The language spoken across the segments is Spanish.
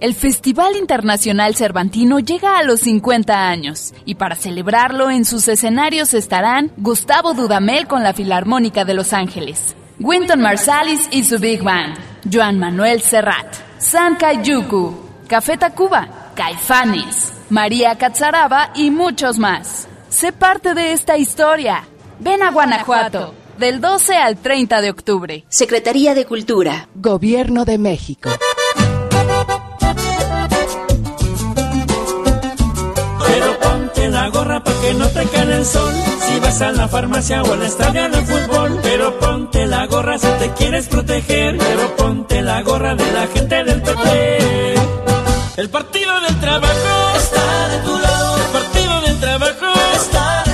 El Festival Internacional Cervantino llega a los 50 años y para celebrarlo en sus escenarios estarán Gustavo Dudamel con la Filarmónica de Los Ángeles, Winton Marsalis y su Big Band, Joan Manuel Serrat, San Kayuku, Café Tacuba, Caifanes, María Catzaraba y muchos más. Sé parte de esta historia. Ven a Guanajuato, del 12 al 30 de octubre. Secretaría de Cultura. Gobierno de México. la gorra pa' que no te cae el sol. Si vas a la farmacia o al estadio de fútbol, pero ponte la gorra si te quieres proteger. Pero ponte la gorra de la gente del PP. El partido del trabajo está de tu lado. El partido del trabajo está de tu lado.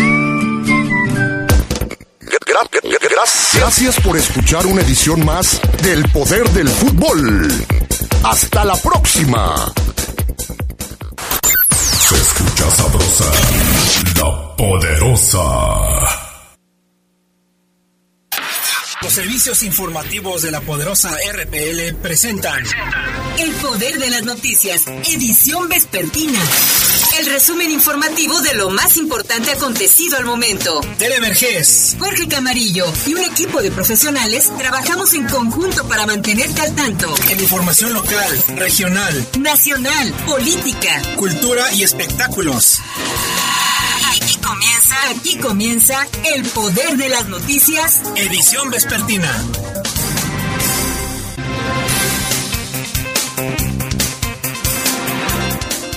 Gracias por escuchar una edición más del Poder del Fútbol. Hasta la próxima. Se escucha sabrosa, la poderosa. Los servicios informativos de la poderosa RPL presentan El Poder de las Noticias, edición vespertina. El resumen informativo de lo más importante acontecido al momento. Televergés. Jorge Camarillo y un equipo de profesionales trabajamos en conjunto para mantenerte al tanto. En información local, regional, nacional, política, cultura y espectáculos. Aquí comienza, aquí comienza el poder de las noticias. Edición vespertina.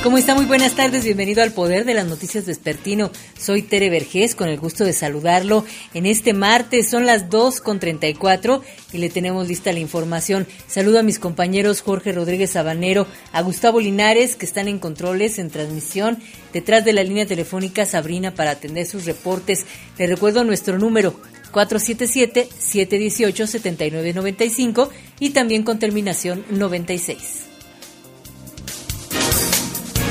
¿Cómo está? Muy buenas tardes, bienvenido al Poder de las Noticias Vespertino. Soy Tere Vergés, con el gusto de saludarlo en este martes. Son las 2.34 y le tenemos lista la información. Saludo a mis compañeros Jorge Rodríguez Sabanero, a Gustavo Linares, que están en controles, en transmisión, detrás de la línea telefónica Sabrina para atender sus reportes. Le recuerdo nuestro número 477-718-7995 y también con terminación 96.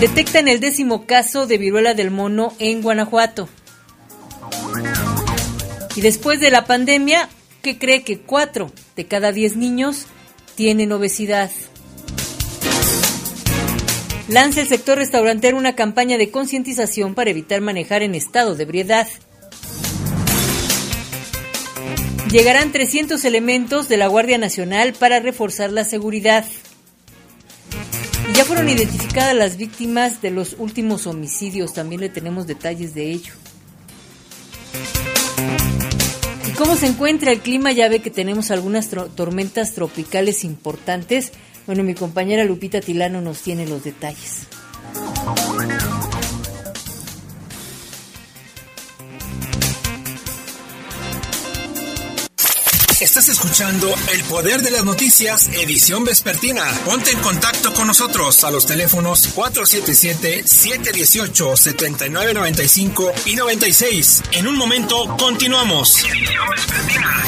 Detectan el décimo caso de viruela del mono en Guanajuato. Y después de la pandemia, ¿qué cree que cuatro de cada diez niños tienen obesidad? Lanza el sector restaurantero una campaña de concientización para evitar manejar en estado de ebriedad. Llegarán 300 elementos de la Guardia Nacional para reforzar la seguridad. Ya fueron identificadas las víctimas de los últimos homicidios, también le tenemos detalles de ello. ¿Y cómo se encuentra el clima? Ya ve que tenemos algunas tormentas tropicales importantes. Bueno, mi compañera Lupita Tilano nos tiene los detalles. Estás escuchando El Poder de las Noticias, edición vespertina. Ponte en contacto con nosotros a los teléfonos 477-718-7995 y 96. En un momento continuamos. Edición vespertina.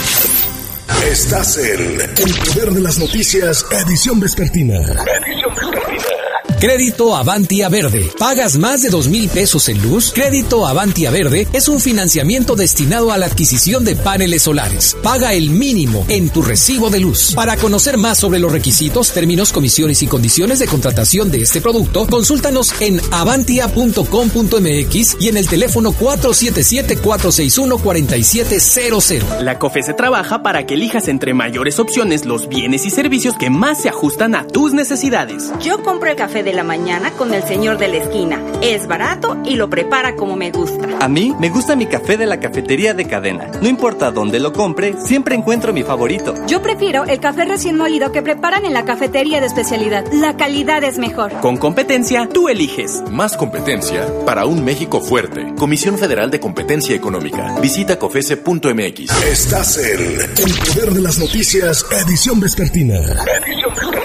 Estás en El Poder de las Noticias, edición vespertina. Edición vespertina. Crédito Avantia Verde. ¿Pagas más de dos mil pesos en luz? Crédito Avantia Verde es un financiamiento destinado a la adquisición de paneles solares. Paga el mínimo en tu recibo de luz. Para conocer más sobre los requisitos, términos, comisiones y condiciones de contratación de este producto, consúltanos en avantia.com.mx y en el teléfono 477-461-4700. La COFE se trabaja para que elijas entre mayores opciones los bienes y servicios que más se ajustan a tus necesidades. Yo compro el café de la mañana con el señor de la esquina. Es barato y lo prepara como me gusta. A mí me gusta mi café de la cafetería de cadena. No importa dónde lo compre, siempre encuentro mi favorito. Yo prefiero el café recién molido que preparan en la cafetería de especialidad. La calidad es mejor. Con competencia, tú eliges. Más competencia para un México fuerte. Comisión Federal de Competencia Económica. Visita cofese.mx. Estás en El Poder de las Noticias, edición vespertina. Edición vespertina.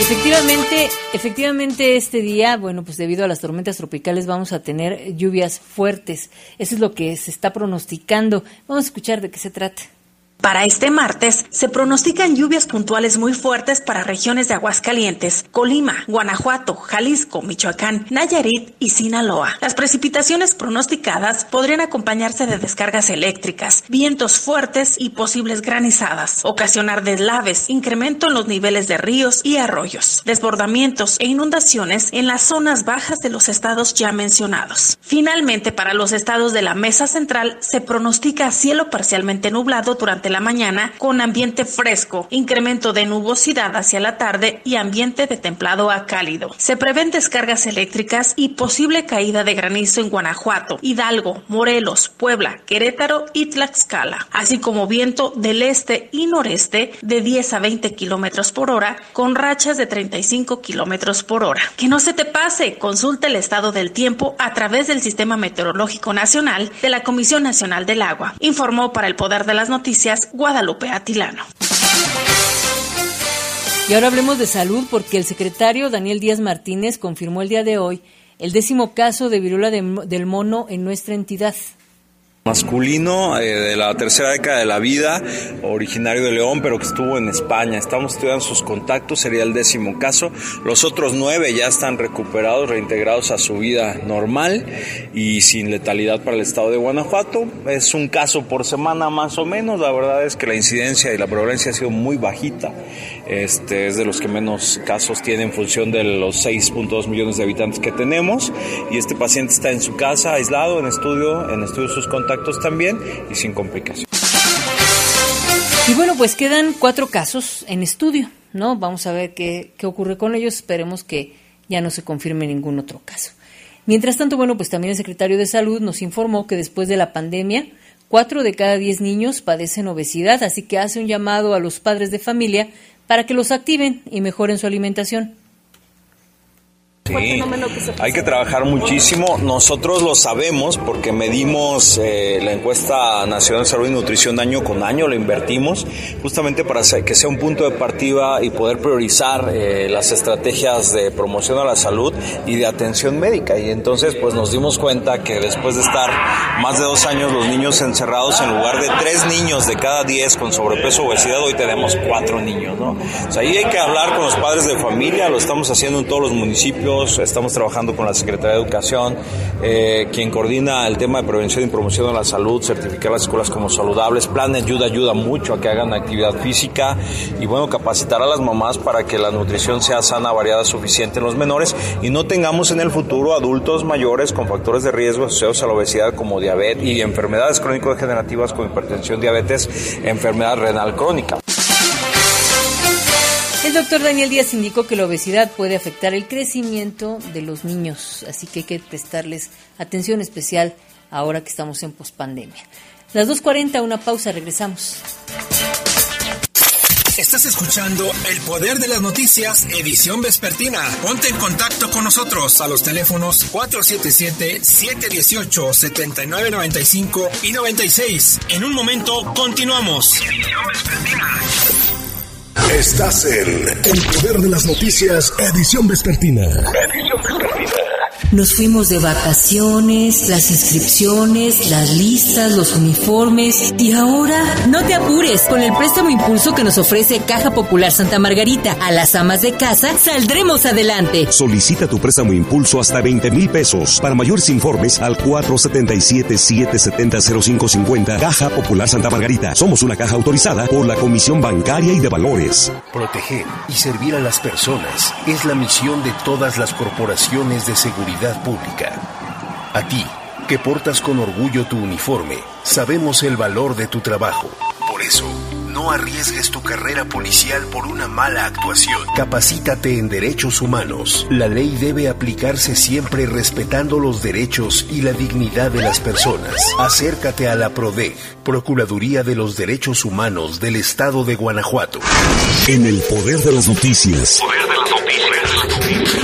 Efectivamente, efectivamente este día, bueno, pues debido a las tormentas tropicales vamos a tener lluvias fuertes. Eso es lo que se está pronosticando. Vamos a escuchar de qué se trata. Para este martes se pronostican lluvias puntuales muy fuertes para regiones de Aguascalientes, Colima, Guanajuato, Jalisco, Michoacán, Nayarit y Sinaloa. Las precipitaciones pronosticadas podrían acompañarse de descargas eléctricas, vientos fuertes y posibles granizadas, ocasionar deslaves, incremento en los niveles de ríos y arroyos, desbordamientos e inundaciones en las zonas bajas de los estados ya mencionados. Finalmente, para los estados de la Mesa Central se pronostica cielo parcialmente nublado durante la mañana con ambiente fresco, incremento de nubosidad hacia la tarde y ambiente de templado a cálido. Se prevén descargas eléctricas y posible caída de granizo en Guanajuato, Hidalgo, Morelos, Puebla, Querétaro y Tlaxcala, así como viento del este y noreste de 10 a 20 kilómetros por hora con rachas de 35 kilómetros por hora. Que no se te pase, consulta el estado del tiempo a través del Sistema Meteorológico Nacional de la Comisión Nacional del Agua. Informó para el Poder de las Noticias Guadalupe Atilano. Y ahora hablemos de salud porque el secretario Daniel Díaz Martínez confirmó el día de hoy el décimo caso de viruela del mono en nuestra entidad masculino eh, de la tercera década de la vida, originario de León, pero que estuvo en España. Estamos estudiando sus contactos, sería el décimo caso. Los otros nueve ya están recuperados, reintegrados a su vida normal y sin letalidad para el estado de Guanajuato. Es un caso por semana más o menos. La verdad es que la incidencia y la prevalencia ha sido muy bajita. Este es de los que menos casos tiene en función de los 6.2 millones de habitantes que tenemos. Y este paciente está en su casa, aislado, en estudio, en estudio sus contactos también y sin complicaciones. Y bueno, pues quedan cuatro casos en estudio, ¿no? Vamos a ver qué, qué ocurre con ellos. Esperemos que ya no se confirme ningún otro caso. Mientras tanto, bueno, pues también el secretario de Salud nos informó que después de la pandemia, cuatro de cada diez niños padecen obesidad, así que hace un llamado a los padres de familia para que los activen y mejoren su alimentación. Sí, hay que trabajar muchísimo. Nosotros lo sabemos porque medimos eh, la encuesta nacional de salud y nutrición año con año, lo invertimos justamente para que sea un punto de partida y poder priorizar eh, las estrategias de promoción a la salud y de atención médica. Y entonces pues nos dimos cuenta que después de estar más de dos años los niños encerrados, en lugar de tres niños de cada diez con sobrepeso o obesidad, hoy tenemos cuatro niños. ¿no? O sea, ahí hay que hablar con los padres de familia, lo estamos haciendo en todos los municipios estamos trabajando con la Secretaría de Educación, eh, quien coordina el tema de prevención y promoción de la salud, certificar las escuelas como saludables, plan de ayuda ayuda mucho a que hagan actividad física y bueno, capacitar a las mamás para que la nutrición sea sana, variada, suficiente en los menores y no tengamos en el futuro adultos mayores con factores de riesgo asociados a la obesidad como diabetes y enfermedades crónico-degenerativas como hipertensión, diabetes, enfermedad renal crónica. El doctor Daniel Díaz indicó que la obesidad puede afectar el crecimiento de los niños, así que hay que prestarles atención especial ahora que estamos en pospandemia. Las 2.40, una pausa, regresamos. Estás escuchando El Poder de las Noticias, edición vespertina. Ponte en contacto con nosotros a los teléfonos 477-718-7995 y 96. En un momento continuamos. Edición vespertina. Estás en El Poder de las Noticias, edición vespertina. Edición vespertina. Nos fuimos de vacaciones, las inscripciones, las listas, los uniformes y ahora no te apures con el préstamo impulso que nos ofrece Caja Popular Santa Margarita. A las amas de casa saldremos adelante. Solicita tu préstamo impulso hasta 20 mil pesos. Para mayores informes al 477-770-0550 Caja Popular Santa Margarita. Somos una caja autorizada por la Comisión Bancaria y de Valores. Proteger y servir a las personas es la misión de todas las corporaciones de seguridad pública. A ti, que portas con orgullo tu uniforme, sabemos el valor de tu trabajo. Por eso, no arriesgues tu carrera policial por una mala actuación. Capacítate en derechos humanos. La ley debe aplicarse siempre respetando los derechos y la dignidad de las personas. Acércate a la PRODEG, Procuraduría de los Derechos Humanos del Estado de Guanajuato. En el poder de las noticias. Poder de las noticias.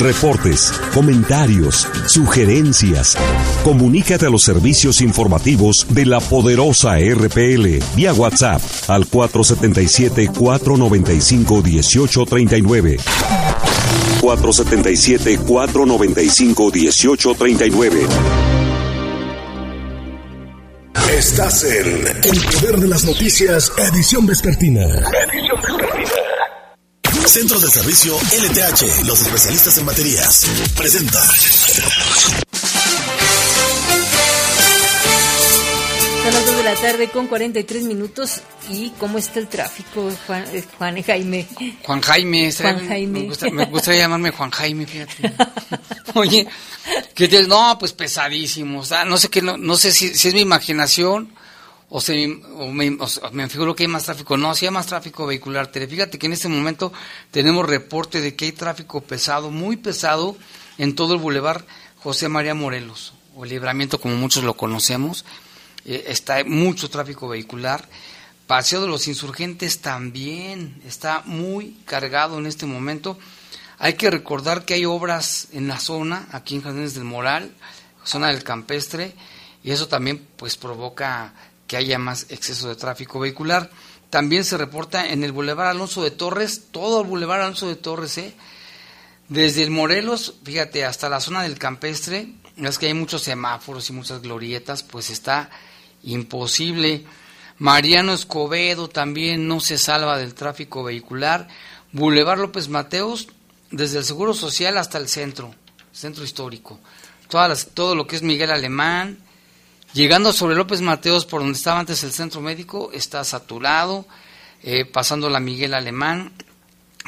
reportes, comentarios, sugerencias. Comunícate a los servicios informativos de la poderosa RPL vía WhatsApp al 477-495-1839. 477-495-1839. Estás en El Poder de las Noticias, edición vespertina. Edición vespertina. Centro de Servicio LTH, los especialistas en baterías. Presenta. Son las 2 de la tarde con 43 minutos. ¿Y cómo está el tráfico, Juan, eh, Juan Jaime? Juan Jaime. Juan Jaime. Me, gusta, me gustaría llamarme Juan Jaime, fíjate. Oye, que no, pues pesadísimo. O sea, no sé qué, no, no sé si, si es mi imaginación o, se, me, figuro que hay más tráfico. No, si hay más tráfico vehicular. Fíjate que en este momento tenemos reporte de que hay tráfico pesado, muy pesado, en todo el bulevar José María Morelos, o el libramiento como muchos lo conocemos. Eh, está mucho tráfico vehicular. Paseo de los Insurgentes también está muy cargado en este momento. Hay que recordar que hay obras en la zona, aquí en Jardines del Moral, zona del Campestre, y eso también pues provoca que haya más exceso de tráfico vehicular. También se reporta en el Boulevard Alonso de Torres, todo el Boulevard Alonso de Torres, ¿eh? desde el Morelos, fíjate, hasta la zona del Campestre, es que hay muchos semáforos y muchas glorietas, pues está imposible. Mariano Escobedo también no se salva del tráfico vehicular. Boulevard López Mateos, desde el Seguro Social hasta el centro, centro histórico. Todas todo lo que es Miguel Alemán, Llegando sobre López Mateos, por donde estaba antes el centro médico, está saturado, eh, pasando la Miguel Alemán,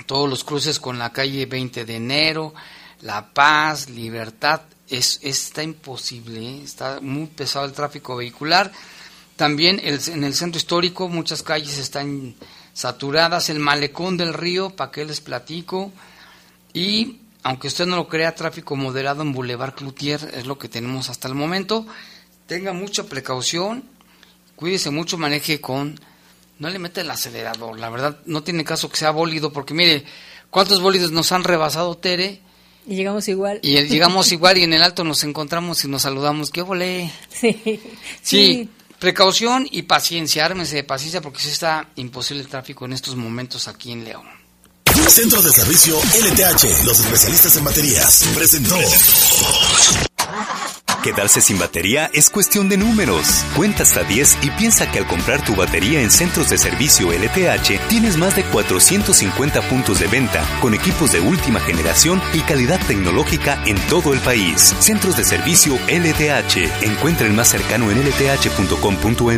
todos los cruces con la calle 20 de enero, La Paz, Libertad, es, está imposible, ¿eh? está muy pesado el tráfico vehicular. También en el centro histórico muchas calles están saturadas, el malecón del río, para qué les platico, y aunque usted no lo crea, tráfico moderado en Boulevard Cloutier es lo que tenemos hasta el momento tenga mucha precaución, cuídese mucho, maneje con, no le mete el acelerador, la verdad no tiene caso que sea bólido, porque mire, ¿cuántos bólidos nos han rebasado Tere? Y llegamos igual. Y llegamos igual y en el alto nos encontramos y nos saludamos, ¿qué volé? Sí. sí. precaución y paciencia, ármese de paciencia porque sí está imposible el tráfico en estos momentos aquí en León. Centro de Servicio LTH, los especialistas en baterías, presentó. Quedarse sin batería es cuestión de números. Cuenta hasta 10 y piensa que al comprar tu batería en centros de servicio LTH tienes más de 450 puntos de venta con equipos de última generación y calidad tecnológica en todo el país. Centros de servicio LTH. Encuentra el más cercano en lth.com.mx.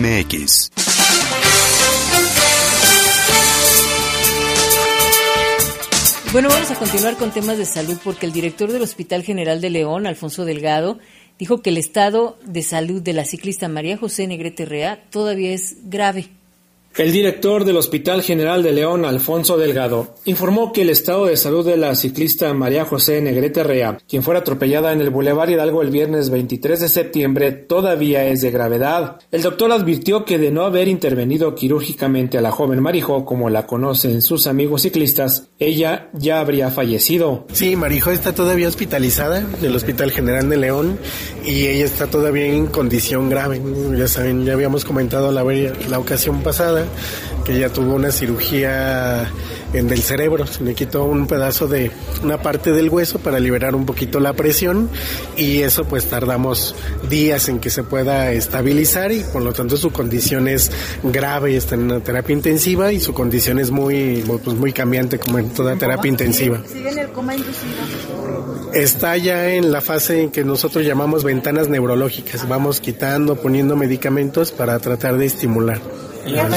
Bueno, vamos a continuar con temas de salud porque el director del Hospital General de León, Alfonso Delgado, dijo que el estado de salud de la ciclista María José Negrete Rea todavía es grave. El director del Hospital General de León, Alfonso Delgado, informó que el estado de salud de la ciclista María José Negrete Rea, quien fue atropellada en el Boulevard Hidalgo el viernes 23 de septiembre, todavía es de gravedad. El doctor advirtió que de no haber intervenido quirúrgicamente a la joven Marijo, como la conocen sus amigos ciclistas, ella ya habría fallecido. Sí, Marijo está todavía hospitalizada en el Hospital General de León y ella está todavía en condición grave. Ya saben, ya habíamos comentado la, la ocasión pasada que ella tuvo una cirugía en el cerebro, se le quitó un pedazo de una parte del hueso para liberar un poquito la presión y eso pues tardamos días en que se pueda estabilizar y por lo tanto su condición es grave, está en una terapia intensiva y su condición es muy pues muy cambiante como en toda terapia intensiva. ¿Sigue en el coma inducido? Está ya en la fase en que nosotros llamamos ventanas neurológicas, vamos quitando, poniendo medicamentos para tratar de estimular la.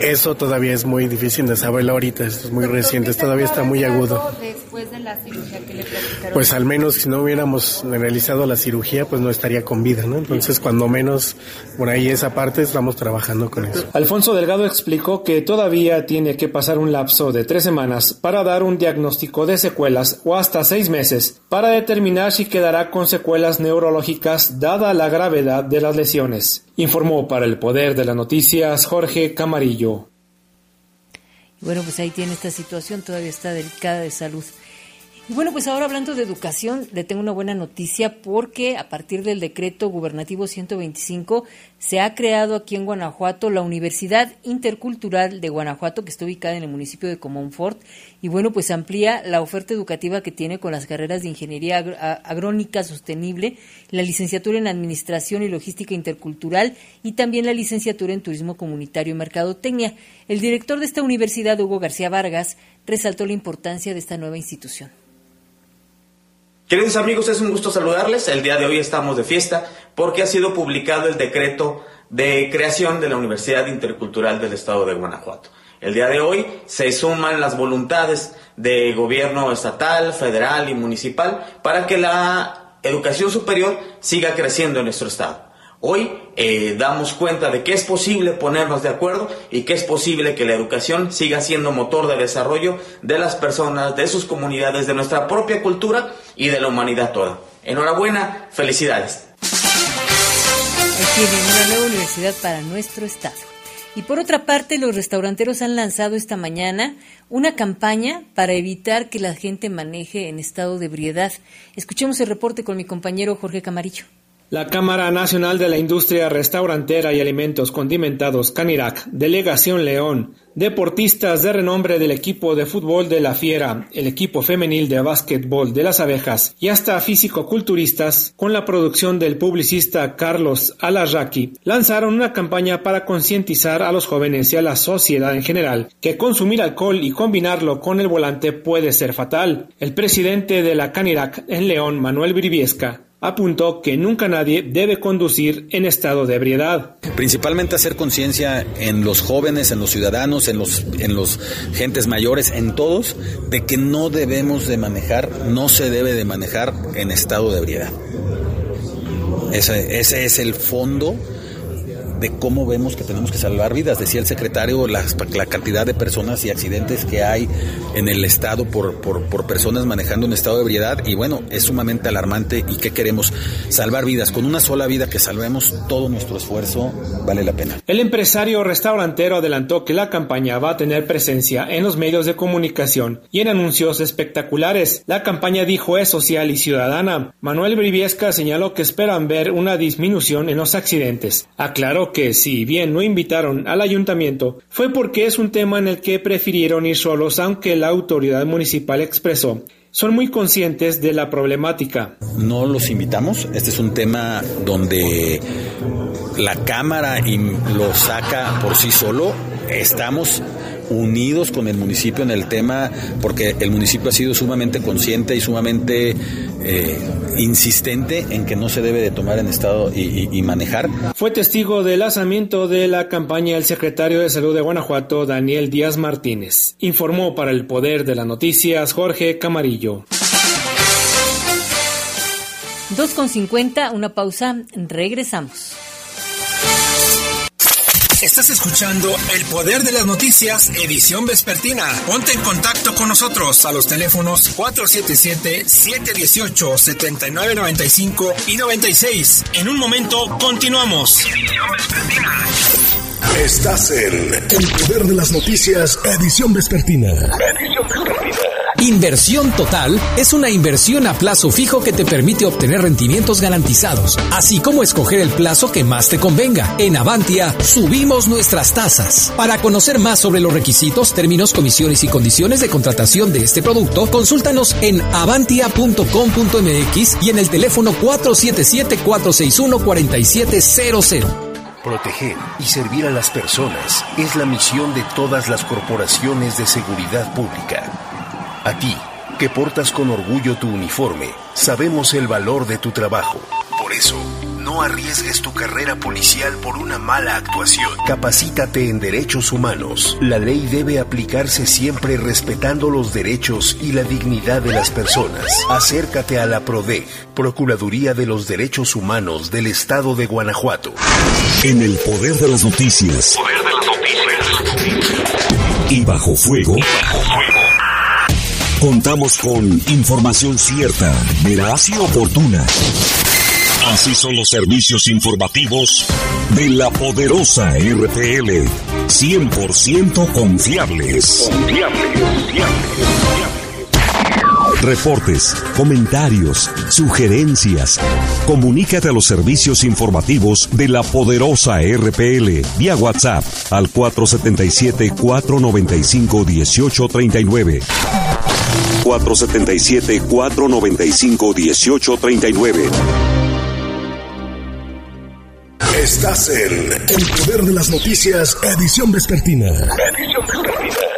Eso todavía es muy difícil de saberlo ahorita, es muy reciente, todavía está muy agudo. Después de la cirugía que le Pues al menos si no hubiéramos realizado la cirugía, pues no estaría con vida, ¿no? Entonces, cuando menos por ahí esa parte estamos trabajando con eso. Alfonso Delgado explicó que todavía tiene que pasar un lapso de tres semanas para dar un diagnóstico de secuelas o hasta seis meses para determinar si quedará con secuelas neurológicas dada la gravedad de las lesiones. Informó para el Poder de las Noticias Jorge Camarillo. Bueno, pues ahí tiene esta situación, todavía está delicada de salud. Y bueno, pues ahora hablando de educación, le tengo una buena noticia porque a partir del decreto gubernativo 125 se ha creado aquí en Guanajuato la Universidad Intercultural de Guanajuato, que está ubicada en el municipio de Comonfort. Y bueno, pues amplía la oferta educativa que tiene con las carreras de Ingeniería Agrónica Sostenible, la licenciatura en Administración y Logística Intercultural y también la licenciatura en Turismo Comunitario y Mercadotecnia. El director de esta universidad, Hugo García Vargas, resaltó la importancia de esta nueva institución. Queridos amigos, es un gusto saludarles. El día de hoy estamos de fiesta porque ha sido publicado el decreto de creación de la Universidad Intercultural del Estado de Guanajuato. El día de hoy se suman las voluntades de gobierno estatal, federal y municipal para que la educación superior siga creciendo en nuestro estado. Hoy eh, damos cuenta de que es posible ponernos de acuerdo y que es posible que la educación siga siendo motor de desarrollo de las personas, de sus comunidades, de nuestra propia cultura y de la humanidad toda. Enhorabuena, felicidades. Aquí viene una nueva universidad para nuestro estado. Y por otra parte, los restauranteros han lanzado esta mañana una campaña para evitar que la gente maneje en estado de ebriedad. Escuchemos el reporte con mi compañero Jorge Camarillo. La Cámara Nacional de la Industria Restaurantera y Alimentos Condimentados Canirac, Delegación León, deportistas de renombre del equipo de fútbol de la Fiera, el equipo femenil de básquetbol de las Abejas y hasta físico-culturistas, con la producción del publicista Carlos Alarraqui, lanzaron una campaña para concientizar a los jóvenes y a la sociedad en general que consumir alcohol y combinarlo con el volante puede ser fatal. El presidente de la Canirac en León, Manuel Briviesca, apuntó que nunca nadie debe conducir en estado de ebriedad. Principalmente hacer conciencia en los jóvenes, en los ciudadanos, en los, en los gentes mayores, en todos, de que no debemos de manejar, no se debe de manejar en estado de ebriedad. Ese, ese es el fondo de cómo vemos que tenemos que salvar vidas. Decía el secretario la, cantidad de personas y accidentes que hay en el estado por, por, por, personas manejando un estado de ebriedad y bueno, es sumamente alarmante y que queremos salvar vidas. Con una sola vida que salvemos, todo nuestro esfuerzo vale la pena. El empresario restaurantero adelantó que la campaña va a tener presencia en los medios de comunicación y en anuncios espectaculares. La campaña dijo es social y ciudadana. Manuel Briviesca señaló que esperan ver una disminución en los accidentes. Aclaró que si bien no invitaron al ayuntamiento, fue porque es un tema en el que prefirieron ir solos aunque la autoridad municipal expresó son muy conscientes de la problemática. No los invitamos, este es un tema donde la Cámara lo saca por sí solo, estamos unidos con el municipio en el tema porque el municipio ha sido sumamente consciente y sumamente eh, insistente en que no se debe de tomar en estado y, manejar. Fue testigo del lanzamiento de la campaña el secretario de Salud de Guanajuato, Daniel Díaz Martínez. Informó para el Poder de las Noticias Jorge Camarillo. 2.50, una pausa, regresamos. Estás escuchando El Poder de las Noticias, edición vespertina. Ponte en contacto con nosotros a los teléfonos 477-718-7995 y 96. En un momento continuamos. Edición vespertina. Estás en El Poder de las Noticias, edición vespertina. Edición vespertina. Inversión total es una inversión a plazo fijo que te permite obtener rendimientos garantizados, así como escoger el plazo que más te convenga. En Avantia subimos nuestras tasas. Para conocer más sobre los requisitos, términos, comisiones y condiciones de contratación de este producto, consúltanos en avantia.com.mx y en el teléfono 477-461-4700. Proteger y servir a las personas es la misión de todas las corporaciones de seguridad pública. A ti, que portas con orgullo tu uniforme, sabemos el valor de tu trabajo. Por eso, no arriesgues tu carrera policial por una mala actuación. Capacítate en derechos humanos. La ley debe aplicarse siempre respetando los derechos y la dignidad de las personas. Acércate a la PRODEG, Procuraduría de los Derechos Humanos del Estado de Guanajuato. En el poder de las noticias. Poder de las noticias. Y bajo fuego. Y bajo fuego Contamos con información cierta, veraz y oportuna. Así son los servicios informativos de la poderosa RPL. 100% confiables. Confiables, confiables, Reportes, comentarios, sugerencias. Comunícate a los servicios informativos de la poderosa RPL vía WhatsApp al 477 495 1839. 477-495-1839. Estás en El Poder de las Noticias, edición vespertina. Edición vespertina.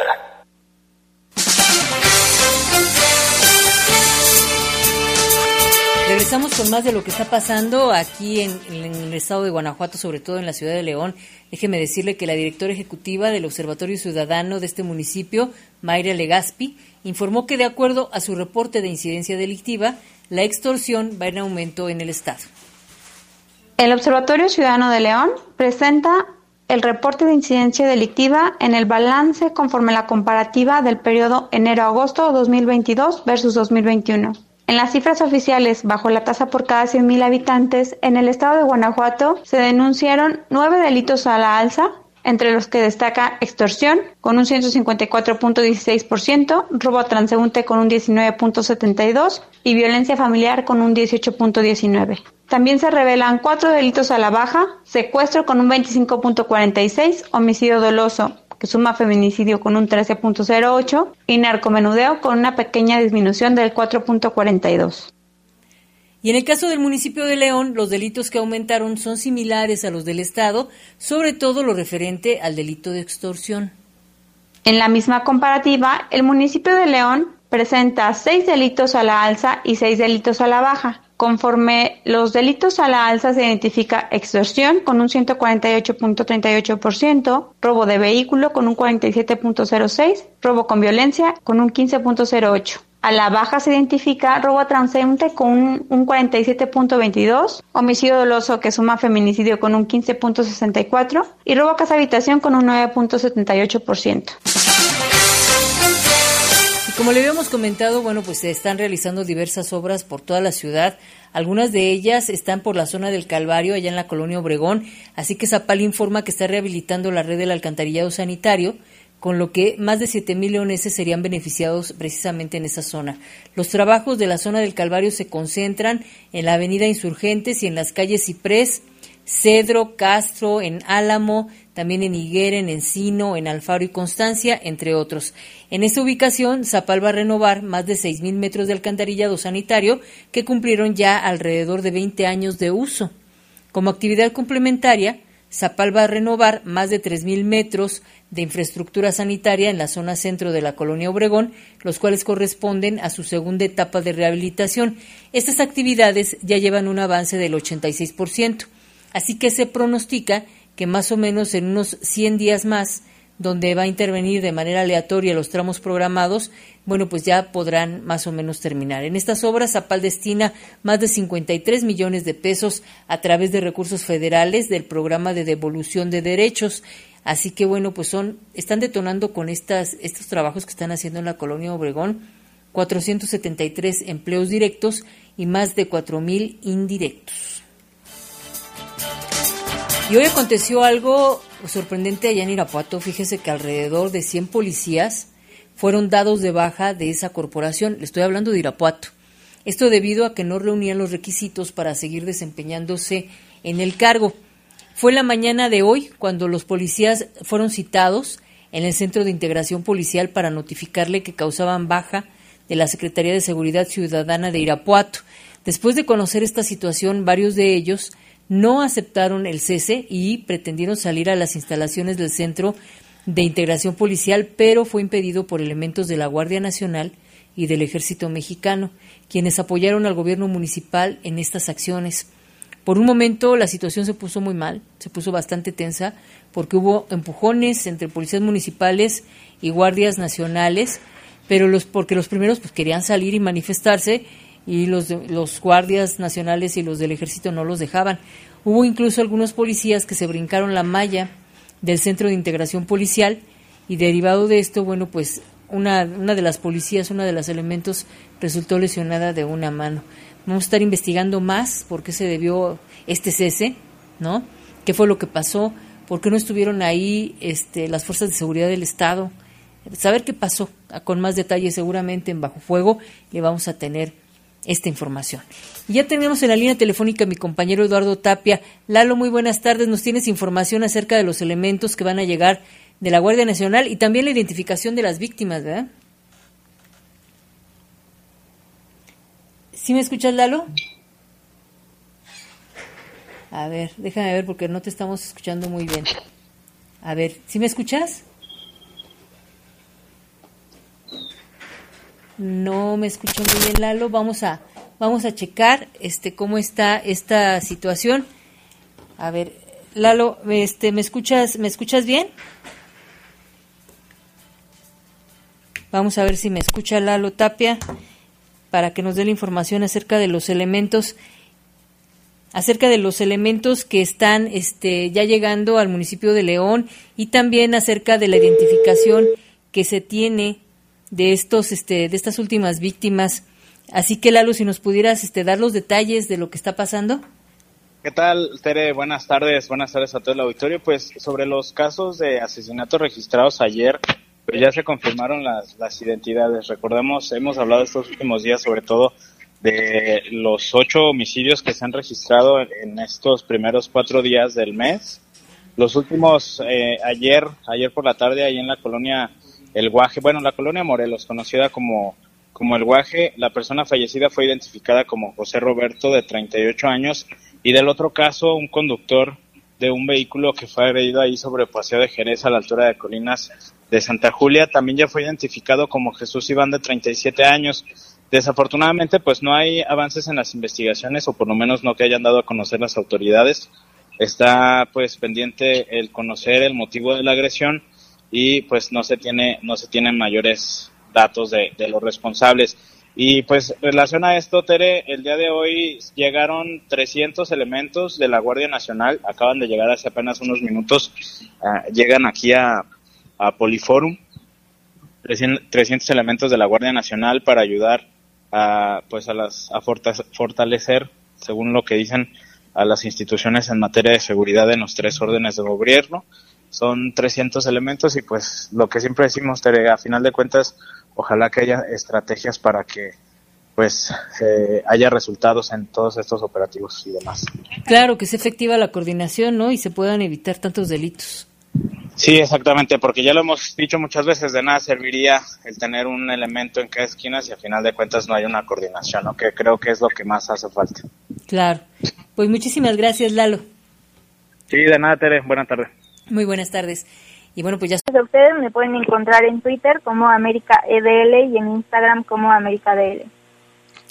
Regresamos con más de lo que está pasando aquí en, el estado de Guanajuato, sobre todo en la ciudad de León. Déjeme decirle que la directora ejecutiva del Observatorio Ciudadano de este municipio, Mayra Legaspi, informó que de acuerdo a su reporte de incidencia delictiva, la extorsión va en aumento en el Estado. El Observatorio Ciudadano de León presenta el reporte de incidencia delictiva en el balance conforme la comparativa del periodo enero-agosto 2022 versus 2021. En las cifras oficiales, bajo la tasa por cada 100.000 habitantes, en el estado de Guanajuato se denunciaron nueve delitos a la alza, entre los que destaca extorsión con un 154.16%, robo a transeúnte con un 19.72% y violencia familiar con un 18.19%. También se revelan cuatro delitos a la baja, secuestro con un 25.46%, homicidio doloso que suma feminicidio con un 13.08 y narcomenudeo con una pequeña disminución del 4.42. Y en el caso del municipio de León, los delitos que aumentaron son similares a los del Estado, sobre todo lo referente al delito de extorsión. En la misma comparativa, el municipio de León presenta seis delitos a la alza y seis delitos a la baja. Conforme los delitos a la alza se identifica extorsión con un 148.38%, robo de vehículo con un 47.06%, robo con violencia con un 15.08%. A la baja se identifica robo a transeúnte con un, 47.22, homicidio doloso que suma feminicidio con un 15.64 y robo a casa habitación con un 9.78%. Como le habíamos comentado, bueno, pues se están realizando diversas obras por toda la ciudad. Algunas de ellas están por la zona del Calvario, allá en la colonia Obregón. Así que Zapal informa que está rehabilitando la red del alcantarillado sanitario con lo que más de 7.000 leoneses serían beneficiados precisamente en esa zona. Los trabajos de la zona del Calvario se concentran en la avenida Insurgentes y en las calles Ciprés, Cedro, Castro, en Álamo, también en Higuera, en Encino, en Alfaro y Constancia, entre otros. En esta ubicación, Zapal va a renovar más de 6.000 metros de alcantarillado sanitario que cumplieron ya alrededor de 20 años de uso. Como actividad complementaria, Zapal va a renovar más de 3.000 metros de infraestructura sanitaria en la zona centro de la colonia Obregón, los cuales corresponden a su segunda etapa de rehabilitación. Estas actividades ya llevan un avance del 86%, así que se pronostica que más o menos en unos 100 días más donde va a intervenir de manera aleatoria los tramos programados, bueno, pues ya podrán más o menos terminar. En estas obras, Zapal destina más de 53 millones de pesos a través de recursos federales del programa de devolución de derechos. Así que bueno, pues son, están detonando con estas, estos trabajos que están haciendo en la colonia Obregón 473 empleos directos y más de 4.000 indirectos. Y hoy aconteció algo sorprendente allá en Irapuato. Fíjese que alrededor de 100 policías fueron dados de baja de esa corporación. Le estoy hablando de Irapuato. Esto debido a que no reunían los requisitos para seguir desempeñándose en el cargo. Fue la mañana de hoy cuando los policías fueron citados en el Centro de Integración Policial para notificarle que causaban baja de la Secretaría de Seguridad Ciudadana de Irapuato. Después de conocer esta situación, varios de ellos no aceptaron el cese y pretendieron salir a las instalaciones del Centro de Integración Policial, pero fue impedido por elementos de la Guardia Nacional y del Ejército Mexicano, quienes apoyaron al gobierno municipal en estas acciones. Por un momento la situación se puso muy mal, se puso bastante tensa, porque hubo empujones entre policías municipales y guardias nacionales, pero los porque los primeros pues querían salir y manifestarse y los, los guardias nacionales y los del ejército no los dejaban. Hubo incluso algunos policías que se brincaron la malla del Centro de Integración Policial y derivado de esto, bueno, pues una, una de las policías, una de los elementos resultó lesionada de una mano. Vamos a estar investigando más por qué se debió este cese, ¿no? ¿Qué fue lo que pasó? ¿Por qué no estuvieron ahí este, las fuerzas de seguridad del Estado? Saber qué pasó, con más detalle seguramente en Bajo Fuego le vamos a tener esta información. ya tenemos en la línea telefónica a mi compañero Eduardo Tapia. Lalo, muy buenas tardes. Nos tienes información acerca de los elementos que van a llegar de la Guardia Nacional y también la identificación de las víctimas, ¿verdad? ¿Sí me escuchas, Lalo? A ver, déjame ver porque no te estamos escuchando muy bien. A ver, ¿sí me escuchas? No me escucho muy bien, Lalo. Vamos a, vamos a checar este, cómo está esta situación. A ver, Lalo, este, ¿me escuchas, me escuchas bien? Vamos a ver si me escucha Lalo Tapia para que nos dé la información acerca de los elementos acerca de los elementos que están este, ya llegando al municipio de León y también acerca de la identificación que se tiene de estos este de estas últimas víctimas. Así que Lalo, si nos pudieras este dar los detalles de lo que está pasando. ¿Qué tal, Tere? Buenas tardes, buenas tardes a todo el auditorio. Pues sobre los casos de asesinatos registrados ayer, pues ya se confirmaron las, las identidades. Recordemos, hemos hablado estos últimos días sobre todo de los ocho homicidios que se han registrado en estos primeros cuatro días del mes. Los últimos, eh, ayer, ayer por la tarde, ahí en la colonia el Guaje, bueno, la colonia Morelos, conocida como, como el Guaje, la persona fallecida fue identificada como José Roberto, de 38 años, y del otro caso, un conductor de un vehículo que fue agredido ahí sobre Paseo de Jerez a la altura de Colinas de Santa Julia, también ya fue identificado como Jesús Iván, de 37 años. Desafortunadamente, pues no hay avances en las investigaciones, o por lo menos no que hayan dado a conocer las autoridades. Está pues pendiente el conocer el motivo de la agresión y pues no se tiene no se tienen mayores datos de, los responsables. Y pues en relación a esto, Tere, el día de hoy llegaron 300 elementos de la Guardia Nacional, acaban de llegar hace apenas unos minutos, ah, llegan aquí a, a Poliforum, 300 elementos de la Guardia Nacional para ayudar a, pues a, las, a fortalecer, según lo que dicen, a las instituciones en materia de seguridad en los tres órdenes de gobierno son 300 elementos y pues lo que siempre decimos, Tere, a final de cuentas, ojalá que haya estrategias para que pues haya resultados en todos estos operativos y demás. Claro, que sea efectiva la coordinación, ¿no? Y se puedan evitar tantos delitos. Sí, exactamente, porque ya lo hemos dicho muchas veces, de nada serviría el tener un elemento en cada esquina si a final de cuentas no hay una coordinación, ¿no? Que creo que es lo que más hace falta. Claro. Pues muchísimas gracias, Lalo. Sí, de nada, Tere. Buenas tardes. Muy buenas tardes. Y bueno, pues ya. Ustedes me pueden encontrar en Twitter como América EDL y en Instagram como América DL.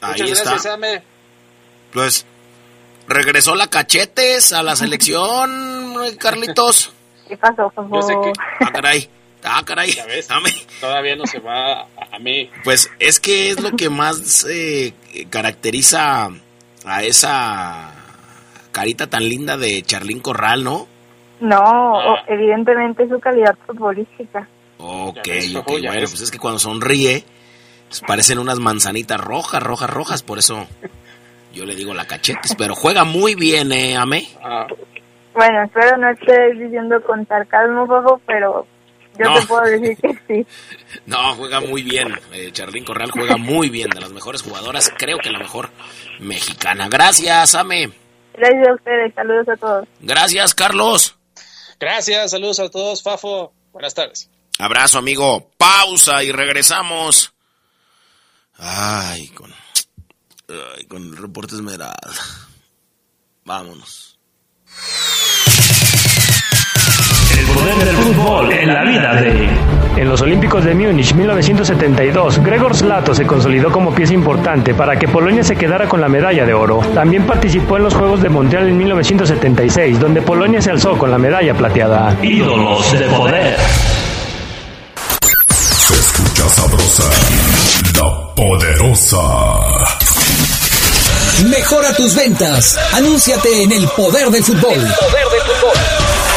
Ahí está. Pues regresó la cachetes a la selección, Carlitos. ¿Qué pasó, Fafo? Ah, caray. Ah, caray. ¿Ya ves? Todavía no se va a mí. Pues es que es lo que más eh, caracteriza a esa carita tan linda de Charlín Corral, ¿no? No, ah. evidentemente su calidad futbolística. Ok, ok, bueno, pues es que cuando sonríe pues parecen unas manzanitas rojas, rojas, rojas, por eso yo le digo la cachetes, pero juega muy bien, ¿eh, Ame? Ah. Bueno, espero no estés diciendo con sarcasmo, Fafo, pero yo te puedo decir que sí. No, juega muy bien. Eh, Charlín Corral juega muy bien, de las mejores jugadoras, creo que la mejor mexicana. Gracias, Ame. Gracias a ustedes, saludos a todos. Gracias, Carlos. Gracias, saludos a todos, Fafo. Buenas tardes. Abrazo, amigo. Pausa y regresamos. Ay, con, ay, con el reporte Esmeralda. Vámonos. Poder del fútbol en la vida de... En los Olímpicos de Múnich 1972, Gregor Slato se consolidó como pieza importante para que Polonia se quedara con la medalla de oro. También participó en los Juegos de Montreal en 1976, donde Polonia se alzó con la medalla plateada. Ídolos de poder. Se escucha sabrosa, la poderosa. Mejora tus ventas. Anúnciate en el poder del fútbol. El poder del fútbol.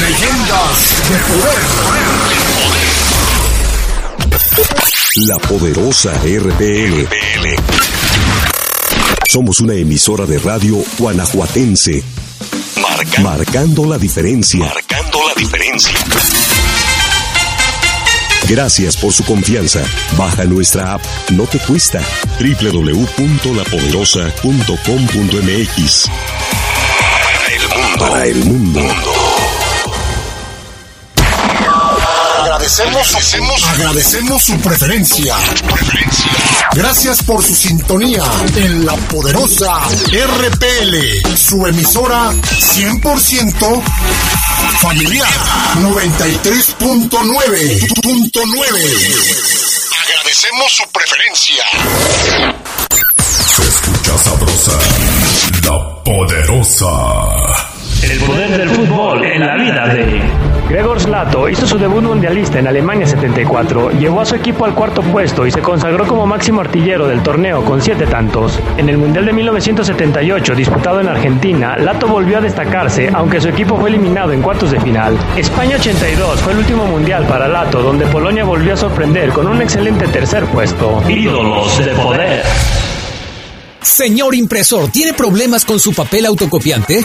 Leyendas de Poder. La poderosa RPL. Somos una emisora de radio guanajuatense. marcando la diferencia. Marcando la diferencia. Gracias por su confianza. Baja nuestra app. No te cuesta. www.lapoderosa.com.mx. Para el mundo. Para el mundo. Agradecemos, agradecemos su preferencia. Gracias por su sintonía en la poderosa RPL, su emisora 100% familiar 93.9.9. Agradecemos su preferencia. Se escucha sabrosa, la poderosa. El poder del fútbol en la vida de... Gregor Slato hizo su debut mundialista en Alemania 74, llevó a su equipo al cuarto puesto y se consagró como máximo artillero del torneo con siete tantos. En el Mundial de 1978, disputado en Argentina, Lato volvió a destacarse, aunque su equipo fue eliminado en cuartos de final. España 82 fue el último mundial para Lato, donde Polonia volvió a sorprender con un excelente tercer puesto. Ídolos de poder. Señor impresor, ¿tiene problemas con su papel autocopiante?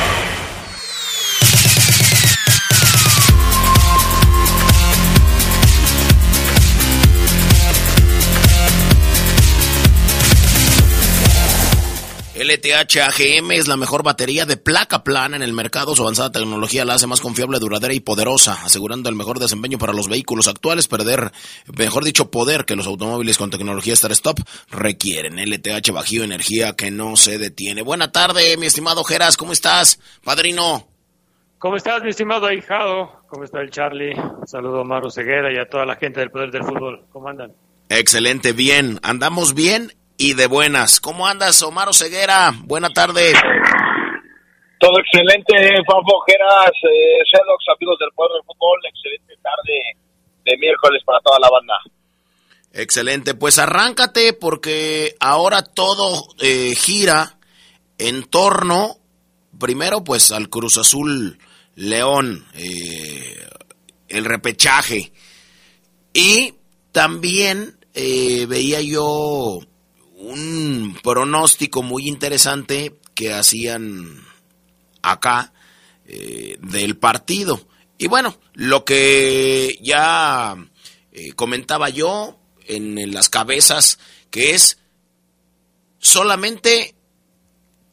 LTH AGM es la mejor batería de placa plana en el mercado. Su avanzada tecnología la hace más confiable, duradera y poderosa, asegurando el mejor desempeño para los vehículos actuales. Perder, mejor dicho, poder que los automóviles con tecnología Star Stop requieren. LTH Bajío, energía que no se detiene. Buena tarde, mi estimado Geras, ¿cómo estás, padrino? ¿Cómo estás, mi estimado ahijado? ¿Cómo está el Charlie? saludo a Maru Ceguera y a toda la gente del Poder del Fútbol. ¿Cómo andan? Excelente, bien. Andamos bien y de buenas. ¿Cómo andas, Omar Ceguera? Buena tarde. Todo excelente, Fafo Geras, eh, amigos del pueblo del fútbol. Excelente tarde de miércoles para toda la banda. Excelente, pues arráncate porque ahora todo eh, gira en torno, primero pues al Cruz Azul León, eh, el repechaje. Y también eh, veía yo un pronóstico muy interesante que hacían acá del partido. Y bueno, lo que ya comentaba yo, en, las cabezas, que es solamente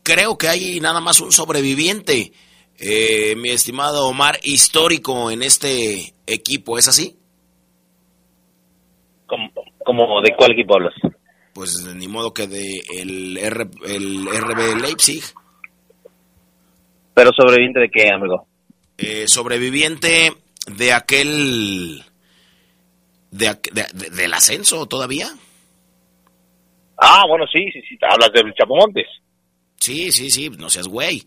creo que hay nada más un sobreviviente, eh, mi estimado Omar, histórico en este equipo, ¿es así? ¿Cómo, de cuál equipo hablas? Pues ni modo que de el, el RB Leipzig. ¿Pero sobreviviente de qué, amigo? Eh, sobreviviente de aquel de, del ascenso todavía. Ah, bueno, sí, sí, sí, hablas del Chapomontes. Sí, sí, sí, no seas güey.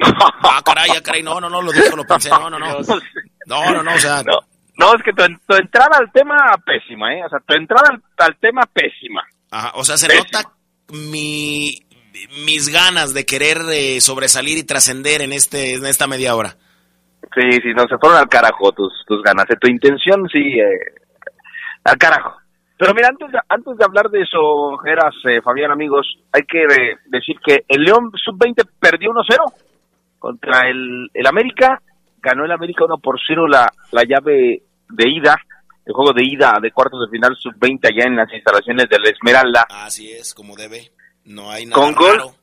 ah, caray, caray, no, no, no, lo dijo, lo pensé, no, no, no. No, no, no, o sea... No, es que tu, entrada al tema pésima, ¿eh? O sea, tu entrada al, tema pésima. Ajá, o sea, se nota mi, mis ganas de querer eh, sobresalir y trascender en, este, en esta media hora. Sí, sí, no, se fueron al carajo tus, tus ganas. De tu intención, sí, eh, al carajo. Pero mira, antes de, antes de hablar de eso, Geras, eh, Fabián, amigos, hay que decir que el León Sub-20 perdió 1-0 contra el, el América. Ganó el América 1 por 0 la, la llave de ida, el juego de ida de cuartos de final Sub-20 allá en las instalaciones de la Esmeralda. Así es, como debe. No hay nada Con gol,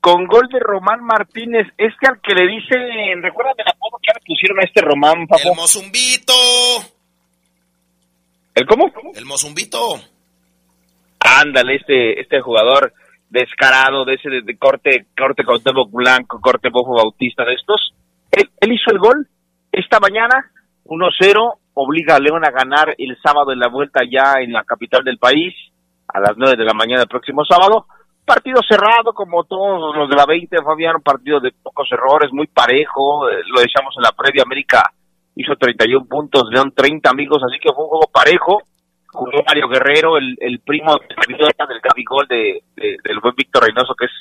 con gol de Román Martínez, este al que le dicen, recuerda el apodo que le pusieron a este Román, papo? El Mozumbito. ¿El cómo? El Mozumbito. Ándale, este, este jugador descarado de ese de, corte, corte Cuauhtémoc Blanco, corte Bojo Bautista de estos. Él, él hizo el gol esta mañana, 1-0, obliga a León a ganar el sábado en la vuelta ya en la capital del país, a las 9 de la mañana del próximo sábado. Partido cerrado como todos los de la 20, Fabián, partido de pocos errores, muy parejo, eh, lo decíamos en la previa, América hizo 31 puntos, León 30 amigos, así que fue un juego parejo, jugó Mario Guerrero, el, el primo del Gabigol de, del buen Víctor Reynoso, que es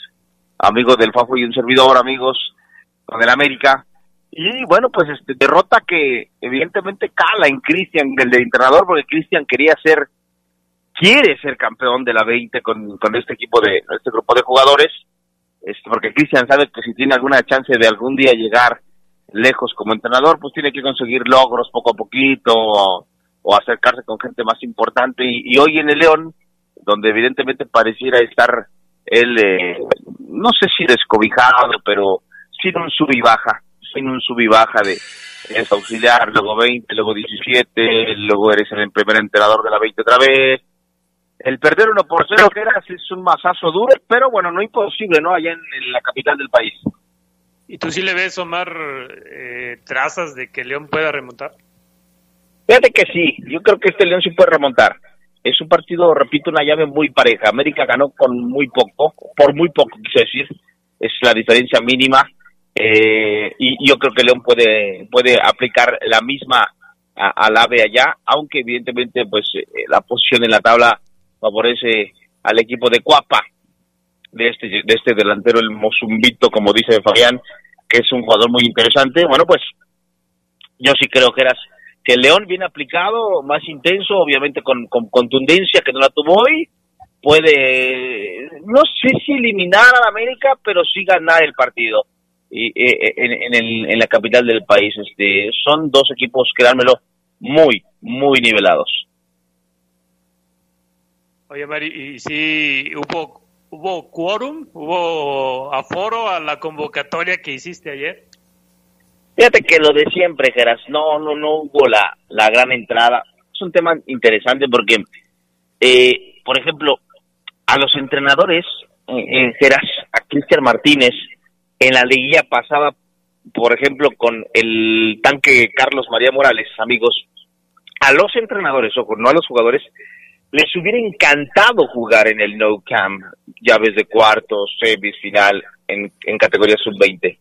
amigo del Fafo y un servidor, amigos, con el América, y bueno, pues este, derrota que evidentemente cala en Cristian, el de entrenador, porque Cristian quería ser quiere ser campeón de la 20 con, con este equipo de este grupo de jugadores, este, porque Cristian sabe que si tiene alguna chance de algún día llegar lejos como entrenador, pues tiene que conseguir logros poco a poquito o, acercarse con gente más importante. Y, hoy en el León, donde evidentemente pareciera estar él, eh, no sé si descobijado, pero sin un sub y baja, sin un sub y baja de es auxiliar, luego 20, luego 17, luego eres el primer entrenador de la 20 otra vez, el perder uno por cero que era es un masazo duro, pero bueno, no imposible, ¿no? Allá en, la capital del país. ¿Y tú sí le ves, Omar, eh, trazas de que León pueda remontar? Fíjate que sí, yo creo que este León sí puede remontar. Es un partido, repito, una llave muy pareja. América ganó con muy poco, por muy poco, quise decir. Es la diferencia mínima. Eh, y yo creo que León puede, puede aplicar la misma al AVE allá, aunque evidentemente pues eh, la posición en la tabla favorece al equipo de Cuapa, de este, de este delantero, el Mozumbito, como dice Fabián, que es un jugador muy interesante. Bueno, pues yo sí creo que eras que León viene aplicado, más intenso, obviamente con, contundencia, que no la tuvo hoy, puede, no sé si eliminar a América, pero sí ganar el partido y, eh, en, en, en la capital del país. Este, son dos equipos, créanmelo, muy, muy nivelados. Oye, Mari, ¿y si hubo, hubo quórum, hubo aforo a la convocatoria que hiciste ayer? Fíjate que lo de siempre, Geras, no, no, no hubo la, la gran entrada. Es un tema interesante porque, eh, por ejemplo, a los entrenadores, en Geras, a Cristian Martínez, en la liguilla pasaba, por ejemplo, con el tanque Carlos María Morales, amigos, a los entrenadores, ojo, no a los jugadores, les hubiera encantado jugar en el No Camp, llaves de cuartos, semis, final, en, en categoría sub-20.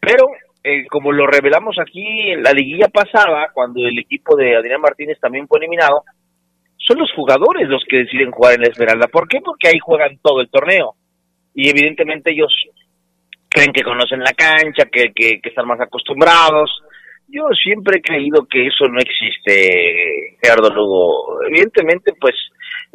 Pero, eh, como lo revelamos aquí en la liguilla pasada, cuando el equipo de Adrián Martínez también fue eliminado, son los jugadores los que deciden jugar en la Esmeralda. ¿Por qué? Porque ahí juegan todo el torneo. Y evidentemente ellos creen que conocen la cancha, que, que, están más acostumbrados. Yo siempre he creído que eso no existe, Gerardo Lugo. Evidentemente, pues,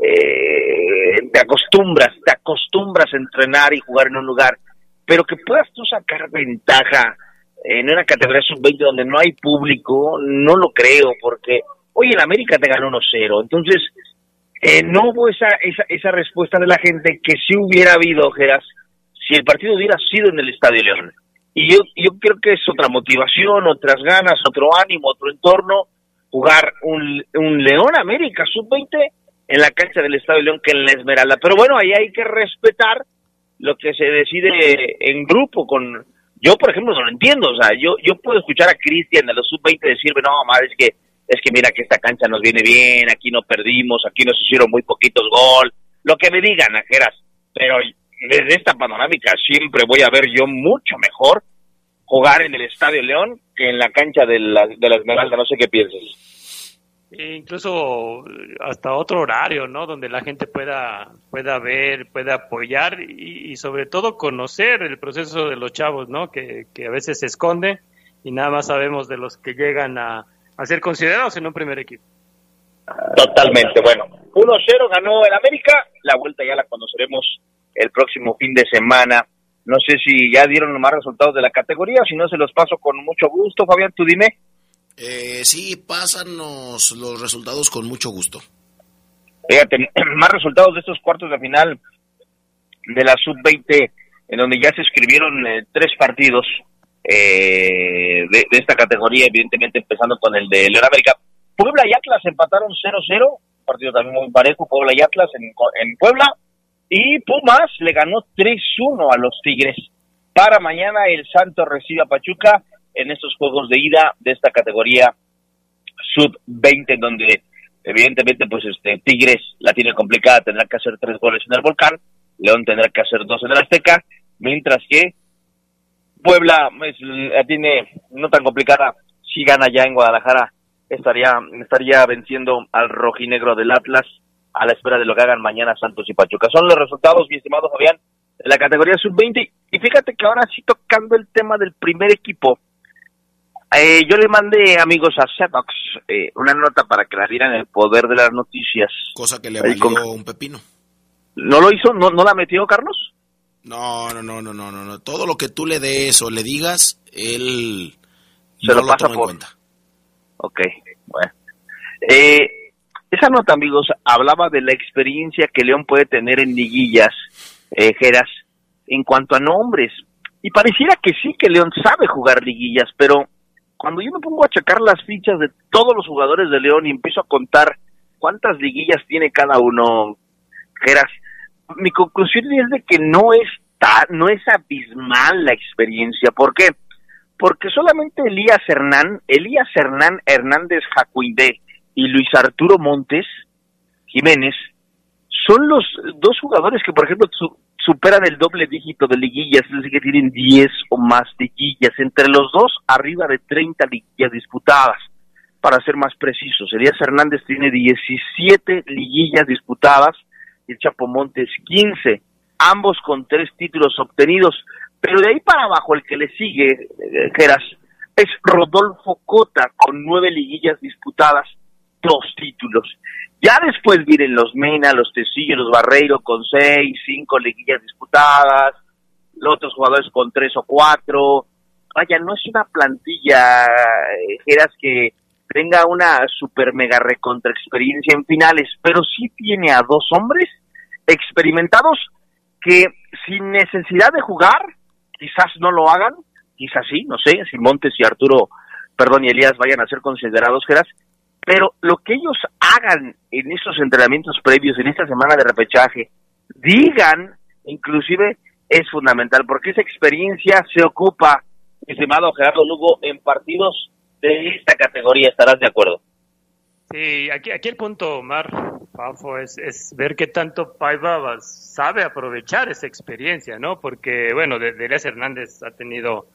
eh, te acostumbras, te acostumbras a entrenar y jugar en un lugar, pero que puedas tú sacar ventaja en una categoría sub-20 donde no hay público, no lo creo, porque hoy en América te ganó 1-0. Entonces, eh, no hubo esa, esa, esa respuesta de la gente que si hubiera habido, Geras, si el partido hubiera sido en el Estadio León. Y yo, yo creo que es otra motivación, otras ganas, otro ánimo, otro entorno, jugar un, un León América sub-20 en la cancha del Estadio León que en la Esmeralda. Pero bueno, ahí hay que respetar lo que se decide en grupo con... Yo, por ejemplo, no lo entiendo. O sea, yo, yo puedo escuchar a Cristian de los sub-20 decirme, no, madre, es que es que mira que esta cancha nos viene bien, aquí no perdimos, aquí nos hicieron muy poquitos gol, lo que me digan, Ajeras, pero desde esta panorámica siempre voy a ver yo mucho mejor jugar en el Estadio León que en la cancha de la, de la Esmeralda, no sé qué piensas. E incluso hasta otro horario, ¿no? Donde la gente pueda, pueda ver, pueda apoyar y, sobre todo conocer el proceso de los chavos, ¿no? Que, que a veces se esconde y nada más sabemos de los que llegan a, a ser considerados en un primer equipo. Totalmente, bueno. 1-0 ganó el América, la vuelta ya la conoceremos el próximo fin de semana. No sé si ya dieron los más resultados de la categoría, si no se los paso con mucho gusto. Fabián, tú dime. Eh, sí, pásanos los resultados con mucho gusto. Fíjate, más resultados de estos cuartos de final de la sub-20, en donde ya se escribieron eh, tres partidos eh, de, esta categoría, evidentemente empezando con el de León América. Puebla y Atlas empataron 0-0, partido también muy parejo, Puebla y Atlas en, en Puebla, y Pumas le ganó 3-1 a los Tigres. Para mañana el Santo recibe a Pachuca en estos juegos de ida de esta categoría sub-20, donde evidentemente pues este Tigres la tiene complicada, tendrá que hacer tres goles en el Volcán, León tendrá que hacer dos en el Azteca, mientras que Puebla pues, la tiene no tan complicada. Si gana ya en Guadalajara, estaría, estaría venciendo al rojinegro del Atlas a la espera de lo que hagan mañana Santos y Pachuca. Son los resultados, mi estimado Fabián, de la categoría sub-20. Y fíjate que ahora sí tocando el tema del primer equipo, eh, yo le mandé, amigos, a Setox eh, una nota para que la dieran el poder de las noticias. Cosa que le valió un pepino. ¿No lo hizo? ¿No, ¿No la metió, Carlos? No, no, no, no, no, no. Todo lo que tú le des o le digas, él se lo, pasa por... en cuenta. Ok, bueno. Eh, esa nota, amigos, hablaba de la experiencia que León puede tener en liguillas, eh, Geras, en cuanto a nombres. Y pareciera que sí que León sabe jugar liguillas, pero cuando yo me pongo a checar las fichas de todos los jugadores de León y empiezo a contar cuántas liguillas tiene cada uno, Geras, mi conclusión es de que no es, no es abismal la experiencia. ¿Por qué? Porque solamente Elías Hernán, Elías Hernán Hernández Jacuindé y Luis Arturo Montes Jiménez son los dos jugadores que, por ejemplo, superan el doble dígito de liguillas, es decir, que tienen 10 o más liguillas. Entre los dos, arriba de 30 liguillas disputadas. Para ser más precisos, Elías Hernández tiene 17 liguillas disputadas y el Chapo Montes 15, ambos con tres títulos obtenidos. Pero de ahí para abajo, el que le sigue, eh, Geras, es Rodolfo Cota con nueve liguillas disputadas, dos títulos. Ya después vienen los Mena, los Tecillo, los Barreiro con seis, cinco liguillas disputadas, los otros jugadores con tres o cuatro. Vaya, no es una plantilla, eh, Geras, que tenga una super mega recontra experiencia en finales, pero sí tiene a dos hombres experimentados que sin necesidad de jugar, quizás no lo hagan, quizás sí, no sé, si Montes y Arturo, perdón, y Elías vayan a ser considerados, Geras, pero lo que ellos hagan en esos entrenamientos previos, en esta semana de repechaje, digan, inclusive, es fundamental, porque esa experiencia se ocupa, estimado Gerardo Lugo, en partidos de esta categoría, ¿estarás de acuerdo? Sí, aquí, aquí el punto, Omar, Pafo, es, es ver qué tanto Paiva sabe aprovechar esa experiencia, ¿no? Porque, bueno, de, Hernández ha tenido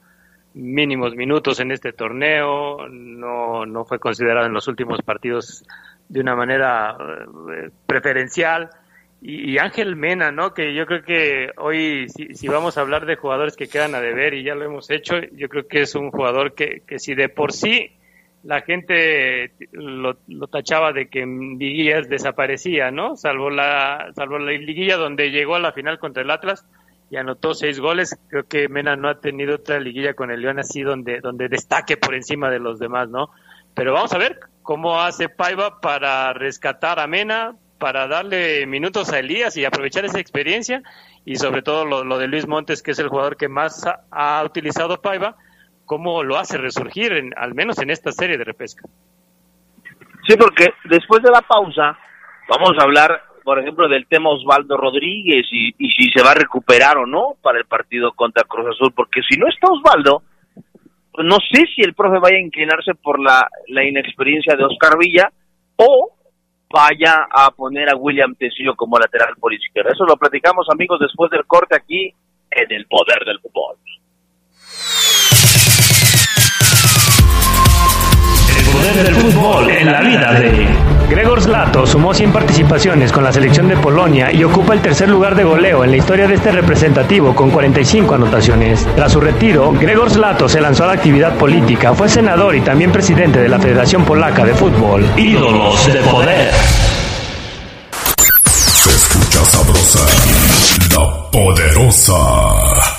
mínimos minutos en este torneo, no, no fue considerado en los últimos partidos de una manera eh, preferencial. Y, Ángel Mena, ¿no? Que yo creo que hoy, si, vamos a hablar de jugadores que quedan a deber, y ya lo hemos hecho, yo creo que es un jugador que, que si de por sí la gente lo, tachaba de que en liguillas desaparecía, ¿no? Salvo la, salvo la liguilla donde llegó a la final contra el Atlas y anotó seis goles. Creo que Mena no ha tenido otra liguilla con el León así donde, donde destaque por encima de los demás, ¿no? Pero vamos a ver cómo hace Paiva para rescatar a Mena, para darle minutos a Elías y aprovechar esa experiencia y sobre todo lo, de Luis Montes, que es el jugador que más ha, ha utilizado Paiva cómo lo hace resurgir, en, al menos en esta serie de repesca. Sí, porque después de la pausa vamos a hablar, por ejemplo, del tema Osvaldo Rodríguez y, si se va a recuperar o no para el partido contra Cruz Azul, porque si no está Osvaldo, pues no sé si el profe vaya a inclinarse por la, inexperiencia de Oscar Villa o vaya a poner a William Tecillo como lateral por izquierda. Eso lo platicamos, amigos, después del corte aquí en el poder del fútbol. poder del fútbol en la vida de... Gregor Slato sumó 100 participaciones con la selección de Polonia y ocupa el tercer lugar de goleo en la historia de este representativo con 45 anotaciones. Tras su retiro, Gregor Slato se lanzó a la actividad política, fue senador y también presidente de la Federación Polaca de Fútbol. Ídolos de poder. Se escucha sabrosa, la poderosa.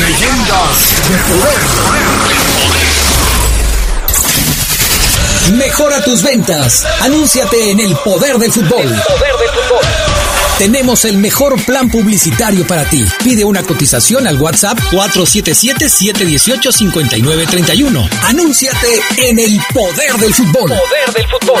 Leyendas de poder. Mejora tus ventas. Anúnciate en el poder del fútbol. El poder del fútbol. Tenemos el mejor plan publicitario para ti. Pide una cotización al WhatsApp 477-718-5931. Anúnciate en el poder del fútbol. Poder del fútbol.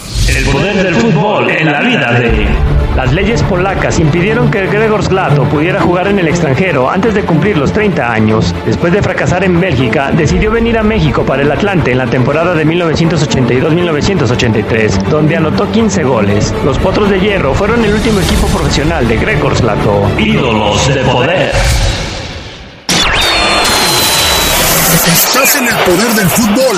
El poder del fútbol en la vida de... Las leyes polacas impidieron que Gregor Slato pudiera jugar en el extranjero antes de cumplir los 30 años. Después de fracasar en Bélgica, decidió venir a México para el Atlante en la temporada de 1982-1983, donde anotó 15 goles. Los Potros de Hierro fueron el último equipo profesional de Gregor Slato. Ídolos de poder. Estás en el poder del fútbol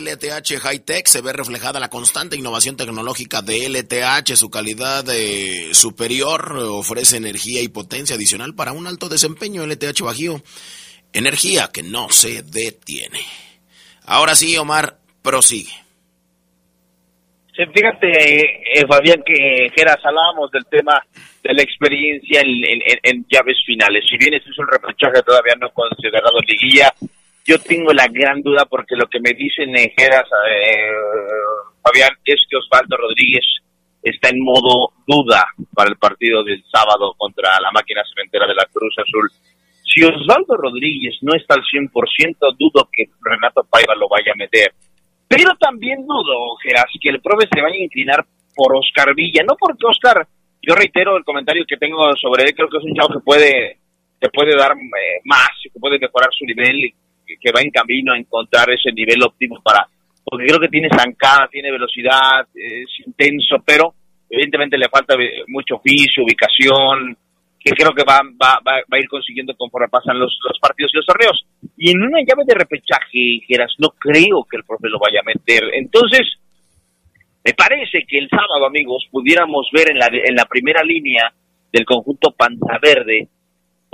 LTH High Tech se ve reflejada la constante innovación tecnológica de LTH. Su calidad eh, superior ofrece energía y potencia adicional para un alto desempeño LTH Bajío. Energía que no se detiene. Ahora sí, Omar, prosigue. fíjate, eh, Fabián, que Geras hablábamos del tema de la experiencia en, llaves finales. Si bien ese es un reprochaje todavía no considerado liguilla, yo tengo la gran duda porque lo que me dicen Jeras, eh, Fabián, es que Osvaldo Rodríguez está en modo duda para el partido del sábado contra la máquina cementera de la Cruz Azul. Si Osvaldo Rodríguez no está al 100%, dudo que Renato Paiva lo vaya a meter. Pero también dudo, Geras, que el profe se vaya a inclinar por Oscar Villa. No porque Oscar, yo reitero el comentario que tengo sobre él, creo que es un chavo que puede, que puede dar eh, más, que puede mejorar su nivel que va en camino a encontrar ese nivel óptimo para, porque creo que tiene zancada, tiene velocidad, es intenso, pero evidentemente le falta mucho oficio, ubicación, que creo que va, va, va, a ir consiguiendo conforme pasan los, los partidos y los torneos. Y en una llave de repechaje, Geras, no creo que el profe lo vaya a meter. Entonces, me parece que el sábado, amigos, pudiéramos ver en la, en la primera línea del conjunto Panza Verde,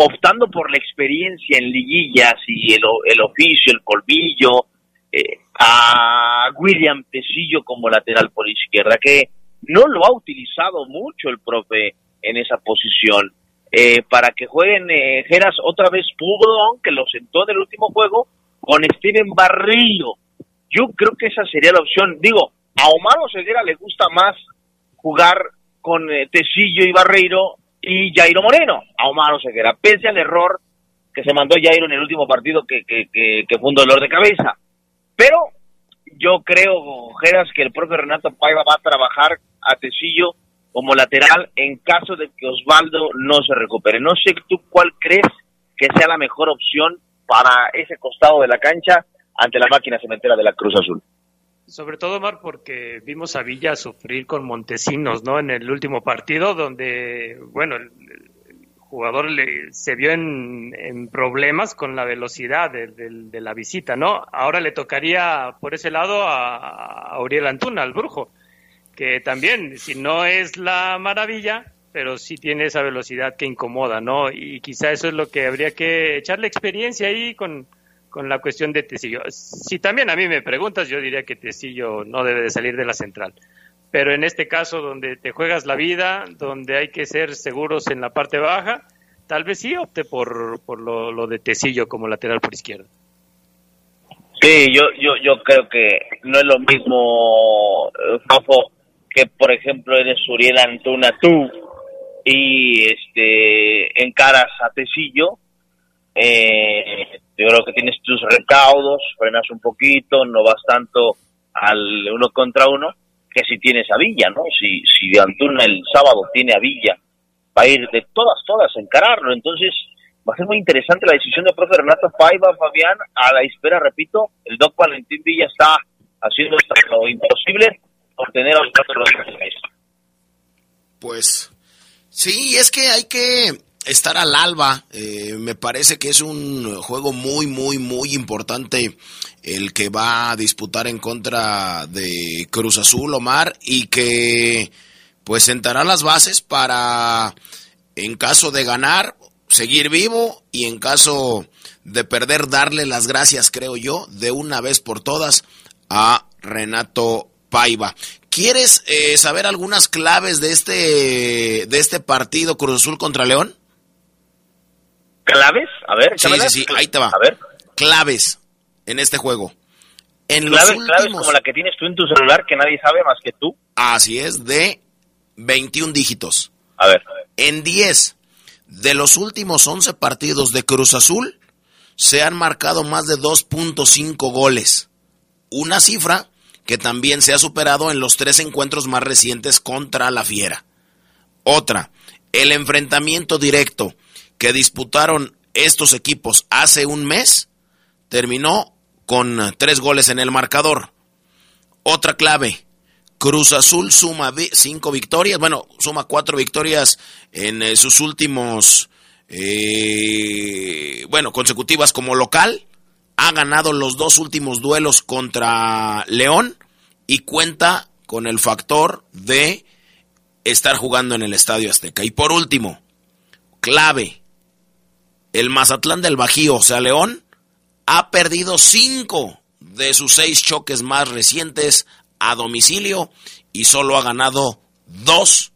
optando por la experiencia en liguillas y el, el oficio, el colmillo, eh, a William Tecillo como lateral por izquierda, que no lo ha utilizado mucho el profe en esa posición. Eh, para que jueguen eh, Geras otra vez Pudón, que lo sentó en el último juego, con Steven Barrillo. Yo creo que esa sería la opción. Digo, a Omar Oseguera le gusta más jugar con eh, Tecillo y Barreiro y Jairo Moreno, a Omar Oseguera, pese al error que se mandó Jairo en el último partido que, que, fue un dolor de cabeza. Pero yo creo, Geras, que el propio Renato Paiva va a trabajar a Tecillo como lateral en caso de que Osvaldo no se recupere. No sé tú cuál crees que sea la mejor opción para ese costado de la cancha ante la máquina cementera de la Cruz Azul. Sobre todo, Mar, porque vimos a Villa sufrir con Montesinos, ¿no? En el último partido, donde, bueno, el, jugador le, se vio en, problemas con la velocidad de, la visita, ¿no? Ahora le tocaría por ese lado a, a Uriel Antuna, al brujo, que también, si no es la maravilla, pero sí tiene esa velocidad que incomoda, ¿no? Y quizá eso es lo que habría que echarle experiencia ahí con con la cuestión de Tecillo. Si también a mí me preguntas, yo diría que Tecillo no debe de salir de la central. Pero en este caso, donde te juegas la vida, donde hay que ser seguros en la parte baja, tal vez sí opte por, por lo, de Tecillo como lateral por izquierda. Sí, yo, yo, yo creo que no es lo mismo, eh, Fafo, que por ejemplo eres Uriel Antuna tú y este encaras a Tecillo eh, yo creo que tienes tus recaudos, frenas un poquito, no vas tanto al uno contra uno, que si tienes a Villa, ¿no? Si, si Antuna el sábado tiene a Villa, va a ir de todas, todas a encararlo. Entonces, va a ser muy interesante la decisión del profe Renato Paiva, Fabián, a la espera, repito, el Doc Valentín Villa está haciendo lo imposible por tener a los cuatro Pues, sí, es que hay que estar al alba. Eh, me parece que es un juego muy, muy, muy importante el que va a disputar en contra de Cruz Azul, Omar, y que pues sentará las bases para, en caso de ganar, seguir vivo y en caso de perder, darle las gracias, creo yo, de una vez por todas a Renato Paiva. ¿Quieres eh, saber algunas claves de este, de este partido Cruz Azul contra León? Claves, a ver, sí, sí, sí, ahí te va. A ver. Claves en este juego. En claves, claves como la que tienes tú en tu celular que nadie sabe más que tú. Así es, de 21 dígitos. A ver. En 10 de los últimos 11 partidos de Cruz Azul se han marcado más de 2.5 goles. Una cifra que también se ha superado en los tres encuentros más recientes contra la Fiera. Otra, el enfrentamiento directo que disputaron estos equipos hace un mes terminó con tres goles en el marcador. Otra clave, Cruz Azul suma cinco victorias, bueno, suma cuatro victorias en eh, sus últimos, eh, bueno, consecutivas como local. Ha ganado los dos últimos duelos contra León y cuenta con el factor de estar jugando en el Estadio Azteca. Y por último, clave, el Mazatlán del Bajío, o sea, León, ha perdido cinco de sus seis choques más recientes a domicilio y solo ha ganado dos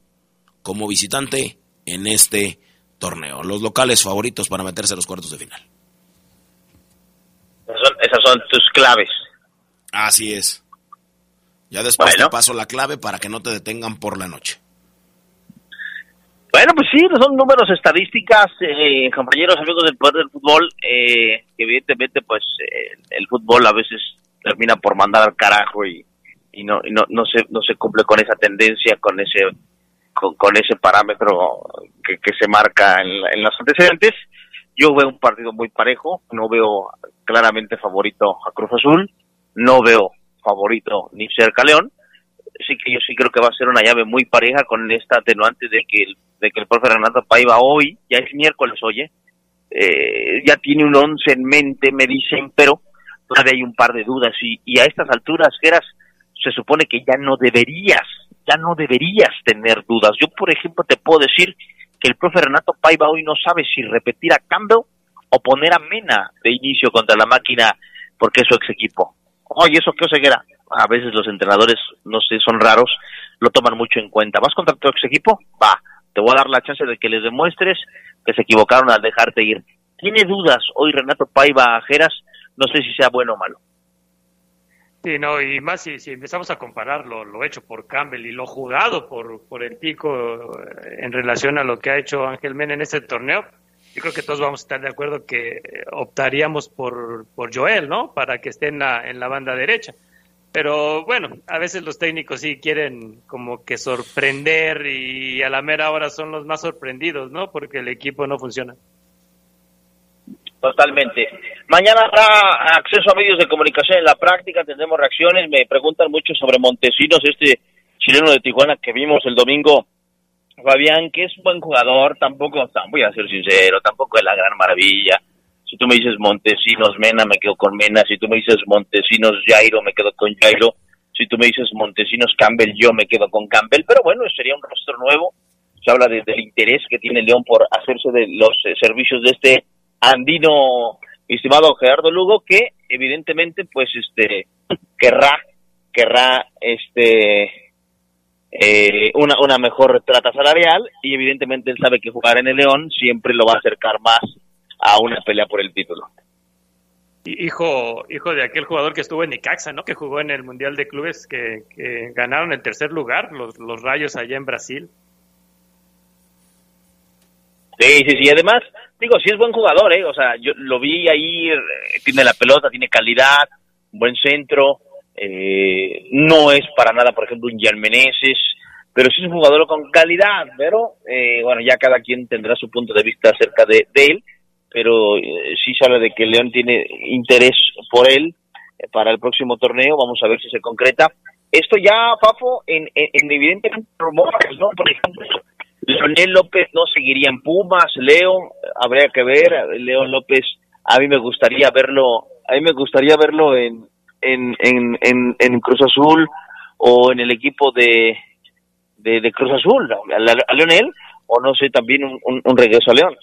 como visitante en este torneo. Los locales favoritos para meterse a los cuartos de final. Esas son, tus claves. Así es. Ya después te paso la clave para que no te detengan por la noche. Bueno, pues sí, son números, estadísticas, eh, compañeros, amigos del poder del fútbol, eh, que evidentemente pues eh, el fútbol a veces termina por mandar al carajo y, y no, no, no se, no se cumple con esa tendencia, con ese, con, ese parámetro que, que se marca en, en los antecedentes. Yo veo un partido muy parejo, no veo claramente favorito a Cruz Azul, no veo favorito ni cerca León, sí que yo sí creo que va a ser una llave muy pareja con esta atenuante de que el, de que el profe Renato Paiva hoy, ya es miércoles, oye, eh, ya tiene un once en mente, me dicen, pero todavía hay un par de dudas y, y a estas alturas, Geras, se supone que ya no deberías, ya no deberías tener dudas. Yo, por ejemplo, te puedo decir que el profe Renato Paiva hoy no sabe si repetir a Campbell o poner a Mena de inicio contra la máquina porque es su ex equipo. Oye, eso qué ceguera. A veces los entrenadores, no sé, son raros, lo toman mucho en cuenta. ¿Vas contra tu ex equipo? Va, te voy a dar la chance de que les demuestres que se equivocaron al dejarte ir. ¿Tiene dudas hoy Renato Paiva Jeras? No sé si sea bueno o malo. Sí, no, y más si, empezamos a comparar lo, hecho por Campbell y lo jugado por, por el Pico eh, en relación a lo que ha hecho Ángel Mena en este torneo, yo creo que todos vamos a estar de acuerdo que optaríamos por, por Joel, ¿no? Para que esté en la, en la banda derecha. Pero bueno, a veces los técnicos sí quieren como que sorprender y a la mera hora son los más sorprendidos, ¿no? Porque el equipo no funciona. Totalmente. Mañana habrá acceso a medios de comunicación en la práctica, tendremos reacciones. Me preguntan mucho sobre Montesinos, este chileno de Tijuana que vimos el domingo Fabián, que es un buen jugador, tampoco, voy a ser sincero, tampoco es la gran maravilla. Si tú me dices Montesinos Mena, me quedo con Mena. Si tú me dices Montesinos Jairo, me quedo con Jairo. Si tú me dices Montesinos Campbell, yo me quedo con Campbell. Pero bueno, sería un rostro nuevo. Se habla del interés que tiene León por hacerse de los eh, servicios de este andino, estimado Gerardo Lugo, que evidentemente, pues, este, querrá, querrá, este, eh, una, una mejor trata salarial y evidentemente él sabe que jugar en el León siempre lo va a acercar más a una pelea por el título. Hijo, hijo de aquel jugador que estuvo en Icaxa, ¿no? Que jugó en el Mundial de Clubes, que, ganaron el tercer lugar, los, los Rayos allá en Brasil. Sí, sí, sí. Además, digo, sí es buen jugador, ¿eh? O sea, yo lo vi ahí, eh, tiene la pelota, tiene calidad, buen centro, eh, no es para nada, por ejemplo, un Meneses, pero sí es un jugador con calidad, pero eh, bueno, ya cada quien tendrá su punto de vista acerca de, él, pero eh, sí se habla de que León tiene interés por él eh, para el próximo torneo, vamos a ver si se concreta. Esto ya, Fafo, en, en, evidentemente rumores, ¿no? Por ejemplo, Leonel López no seguiría en Pumas, Leo, habría que ver, León López, a mí me gustaría verlo, a mí me gustaría verlo en, en, en, en, Cruz Azul o en el equipo de, de, Cruz Azul, a, Leonel, o no sé, también un, regreso a León.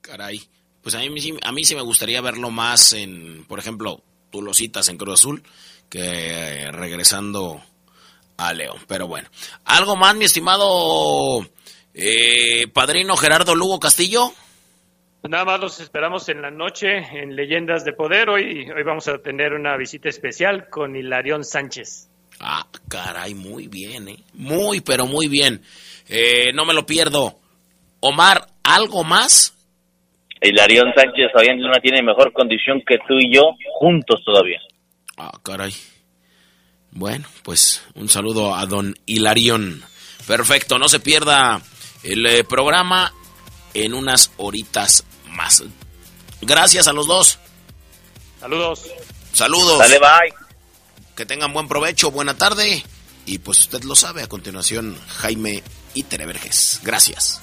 Caray, pues a mí, a mí sí me gustaría verlo más en, por ejemplo, tú lo citas en Cruz Azul, que regresando a León. Pero bueno, algo más, mi estimado eh, padrino Gerardo Lugo Castillo. Nada más los esperamos en la noche en Leyendas de Poder. Hoy, hoy vamos a tener una visita especial con Hilarión Sánchez. Ah, caray, muy bien, ¿eh? Muy, pero muy bien. Eh, no me lo pierdo. Omar, ¿algo más? Hilarión Sánchez todavía no tiene mejor condición que tú y yo juntos todavía. Ah, caray. Bueno, pues un saludo a don Hilarión. Perfecto, no se pierda el eh, programa en unas horitas más. Gracias a los dos. Saludos. Saludos. Dale, bye. Que tengan buen provecho, buena tarde. Y pues usted lo sabe, a continuación, Jaime y Tereverges. Gracias.